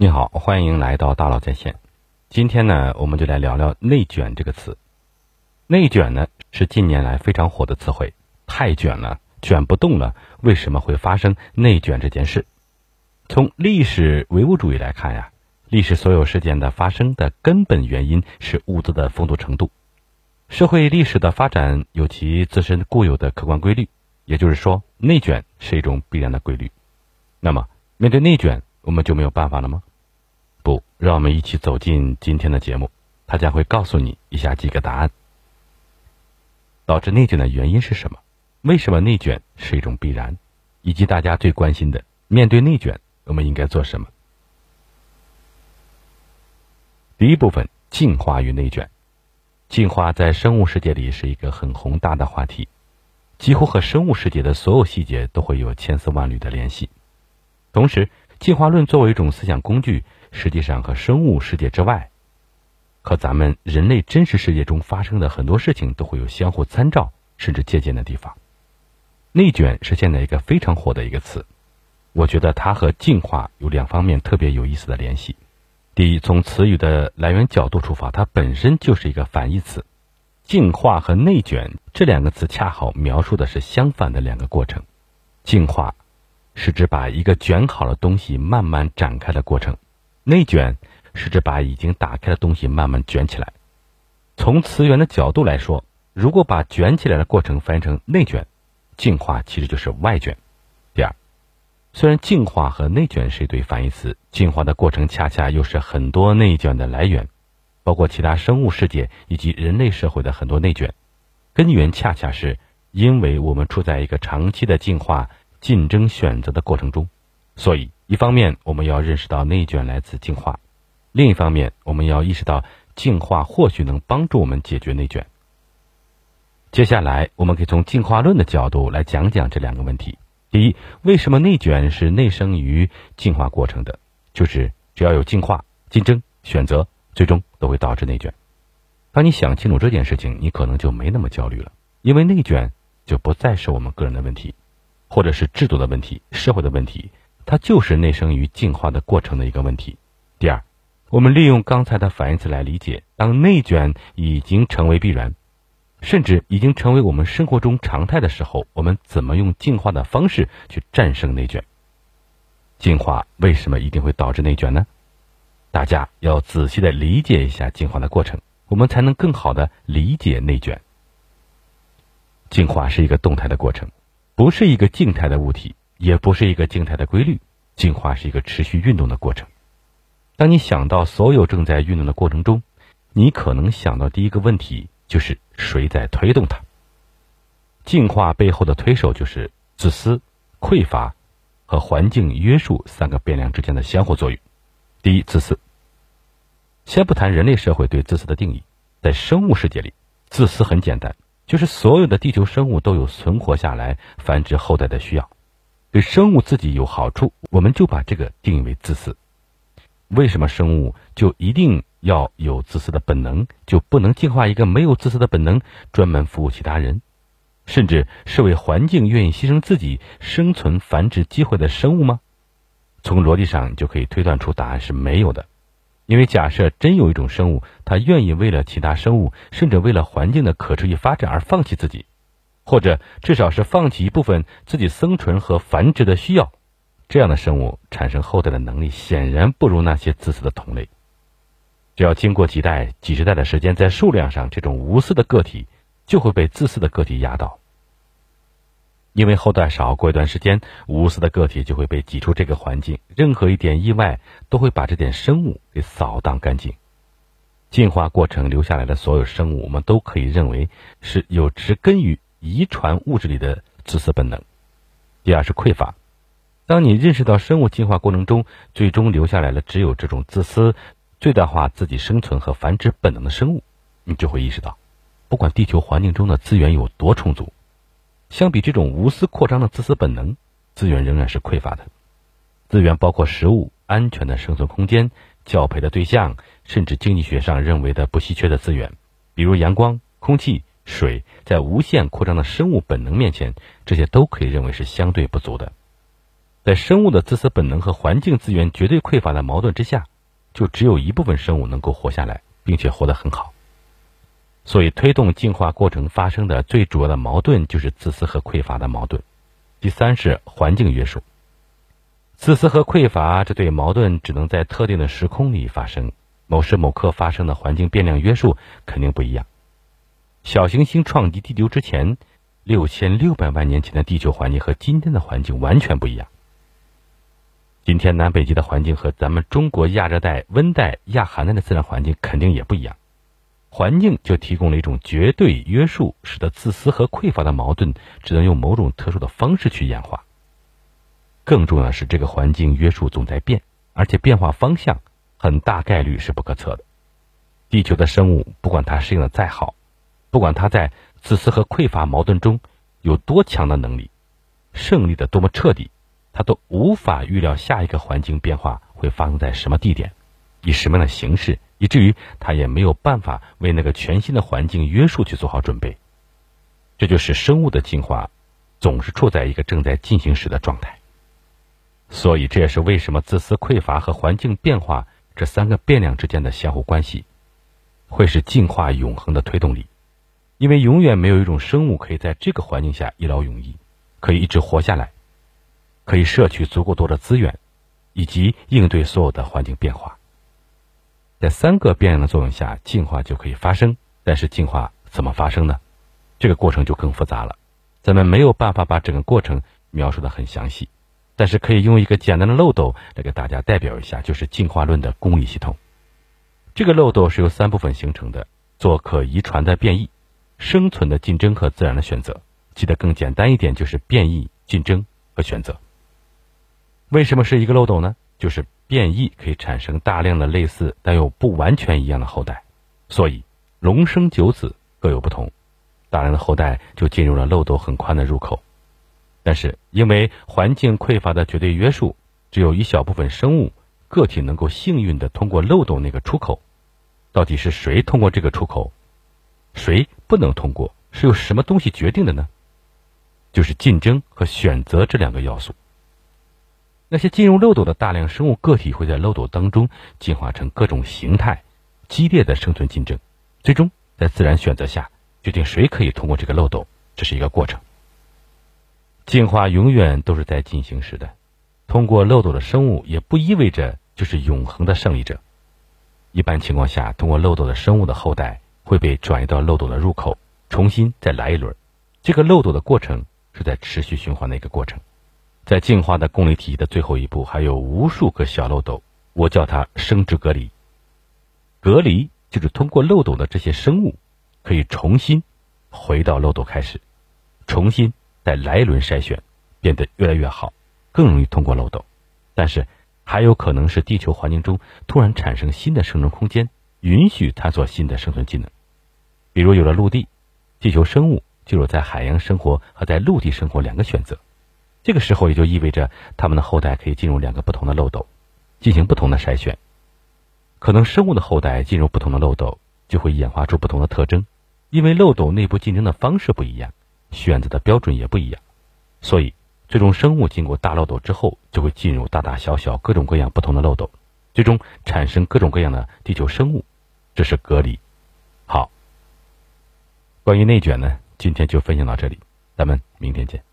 你好，欢迎来到大佬在线。今天呢，我们就来聊聊“内卷”这个词。内卷呢，是近年来非常火的词汇。太卷了，卷不动了，为什么会发生内卷这件事？从历史唯物主义来看呀，历史所有事件的发生的根本原因是物质的丰足程度。社会历史的发展有其自身固有的客观规律，也就是说，内卷是一种必然的规律。那么，面对内卷，我们就没有办法了吗？不，让我们一起走进今天的节目，他将会告诉你以下几个答案：导致内卷的原因是什么？为什么内卷是一种必然？以及大家最关心的，面对内卷，我们应该做什么？第一部分：进化与内卷。进化在生物世界里是一个很宏大的话题，几乎和生物世界的所有细节都会有千丝万缕的联系。同时，进化论作为一种思想工具，实际上和生物世界之外，和咱们人类真实世界中发生的很多事情都会有相互参照甚至借鉴的地方。内卷是现在一个非常火的一个词，我觉得它和进化有两方面特别有意思的联系。第一，从词语的来源角度出发，它本身就是一个反义词。进化和内卷这两个词恰好描述的是相反的两个过程。进化是指把一个卷好的东西慢慢展开的过程，内卷是指把已经打开的东西慢慢卷起来。从词源的角度来说，如果把卷起来的过程翻译成内卷，进化其实就是外卷。第二。虽然进化和内卷是一对反义词，进化的过程恰恰又是很多内卷的来源，包括其他生物世界以及人类社会的很多内卷，根源恰恰是因为我们处在一个长期的进化、竞争、选择的过程中，所以一方面我们要认识到内卷来自进化，另一方面我们要意识到进化或许能帮助我们解决内卷。接下来我们可以从进化论的角度来讲讲这两个问题。第一，为什么内卷是内生于进化过程的？就是只要有进化、竞争、选择，最终都会导致内卷。当你想清楚这件事情，你可能就没那么焦虑了，因为内卷就不再是我们个人的问题，或者是制度的问题、社会的问题，它就是内生于进化的过程的一个问题。第二，我们利用刚才的反义词来理解，当内卷已经成为必然。甚至已经成为我们生活中常态的时候，我们怎么用进化的方式去战胜内卷？进化为什么一定会导致内卷呢？大家要仔细的理解一下进化的过程，我们才能更好的理解内卷。进化是一个动态的过程，不是一个静态的物体，也不是一个静态的规律。进化是一个持续运动的过程。当你想到所有正在运动的过程中，你可能想到第一个问题。就是谁在推动它？进化背后的推手就是自私、匮乏和环境约束三个变量之间的相互作用。第一，自私。先不谈人类社会对自私的定义，在生物世界里，自私很简单，就是所有的地球生物都有存活下来、繁殖后代的需要，对生物自己有好处，我们就把这个定义为自私。为什么生物就一定？要有自私的本能，就不能进化一个没有自私的本能、专门服务其他人，甚至是为环境愿意牺牲自己生存繁殖机会的生物吗？从逻辑上就可以推断出答案是没有的。因为假设真有一种生物，它愿意为了其他生物，甚至为了环境的可持续发展而放弃自己，或者至少是放弃一部分自己生存和繁殖的需要，这样的生物产生后代的能力显然不如那些自私的同类。只要经过几代、几十代的时间，在数量上，这种无私的个体就会被自私的个体压倒。因为后代少，过一段时间，无私的个体就会被挤出这个环境。任何一点意外，都会把这点生物给扫荡干净。进化过程留下来的所有生物，我们都可以认为是有植根于遗传物质里的自私本能。第二是匮乏。当你认识到生物进化过程中最终留下来的只有这种自私。最大化自己生存和繁殖本能的生物，你就会意识到，不管地球环境中的资源有多充足，相比这种无私扩张的自私本能，资源仍然是匮乏的。资源包括食物、安全的生存空间、教培的对象，甚至经济学上认为的不稀缺的资源，比如阳光、空气、水，在无限扩张的生物本能面前，这些都可以认为是相对不足的。在生物的自私本能和环境资源绝对匮乏的矛盾之下，就只有一部分生物能够活下来，并且活得很好。所以，推动进化过程发生的最主要的矛盾就是自私和匮乏的矛盾。第三是环境约束。自私和匮乏这对矛盾只能在特定的时空里发生，某时某刻发生的环境变量约束肯定不一样。小行星撞击地球之前，六千六百万年前的地球环境和今天的环境完全不一样。今天南北极的环境和咱们中国亚热带、温带、亚寒带的自然环境肯定也不一样。环境就提供了一种绝对约束，使得自私和匮乏的矛盾只能用某种特殊的方式去演化。更重要的是，这个环境约束总在变，而且变化方向很大概率是不可测的。地球的生物，不管它适应的再好，不管他在自私和匮乏矛盾中有多强的能力，胜利的多么彻底，他都无法预料下一个环境变化会发生在什么地点，以什么样的形式。以至于他也没有办法为那个全新的环境约束去做好准备，这就是生物的进化总是处在一个正在进行时的状态。所以这也是为什么自私匮乏和环境变化这三个变量之间的相互关系，会是进化永恒的推动力。因为永远没有一种生物可以在这个环境下一劳永逸，可以一直活下来，可以摄取足够多的资源，以及应对所有的环境变化。在三个变量的作用下，进化就可以发生。但是进化怎么发生呢？这个过程就更复杂了。咱们没有办法把整个过程描述的很详细，但是可以用一个简单的漏斗来给大家代表一下，就是进化论的公理系统。这个漏斗是由三部分形成的：做可遗传的变异、生存的竞争和自然的选择。记得更简单一点，就是变异、竞争和选择。为什么是一个漏斗呢？就是变异可以产生大量的类似但又不完全一样的后代，所以龙生九子各有不同，大量的后代就进入了漏斗很宽的入口。但是因为环境匮乏的绝对约束，只有一小部分生物个体能够幸运的通过漏斗那个出口。到底是谁通过这个出口，谁不能通过？是由什么东西决定的呢？就是竞争和选择这两个要素。那些进入漏斗的大量生物个体会在漏斗当中进化成各种形态，激烈的生存竞争，最终在自然选择下决定谁可以通过这个漏斗。这是一个过程。进化永远都是在进行时的，通过漏斗的生物也不意味着就是永恒的胜利者。一般情况下，通过漏斗的生物的后代会被转移到漏斗的入口，重新再来一轮。这个漏斗的过程是在持续循环的一个过程。在进化的共理体系的最后一步，还有无数个小漏斗，我叫它生殖隔离。隔离就是通过漏斗的这些生物，可以重新回到漏斗开始，重新再来一轮筛选，变得越来越好，更容易通过漏斗。但是还有可能是地球环境中突然产生新的生存空间，允许探索新的生存技能。比如有了陆地，地球生物就有在海洋生活和在陆地生活两个选择。这个时候也就意味着，他们的后代可以进入两个不同的漏斗，进行不同的筛选。可能生物的后代进入不同的漏斗，就会演化出不同的特征，因为漏斗内部竞争的方式不一样，选择的标准也不一样。所以，最终生物经过大漏斗之后，就会进入大大小小各种各样不同的漏斗，最终产生各种各样的地球生物。这是隔离。好，关于内卷呢，今天就分享到这里，咱们明天见。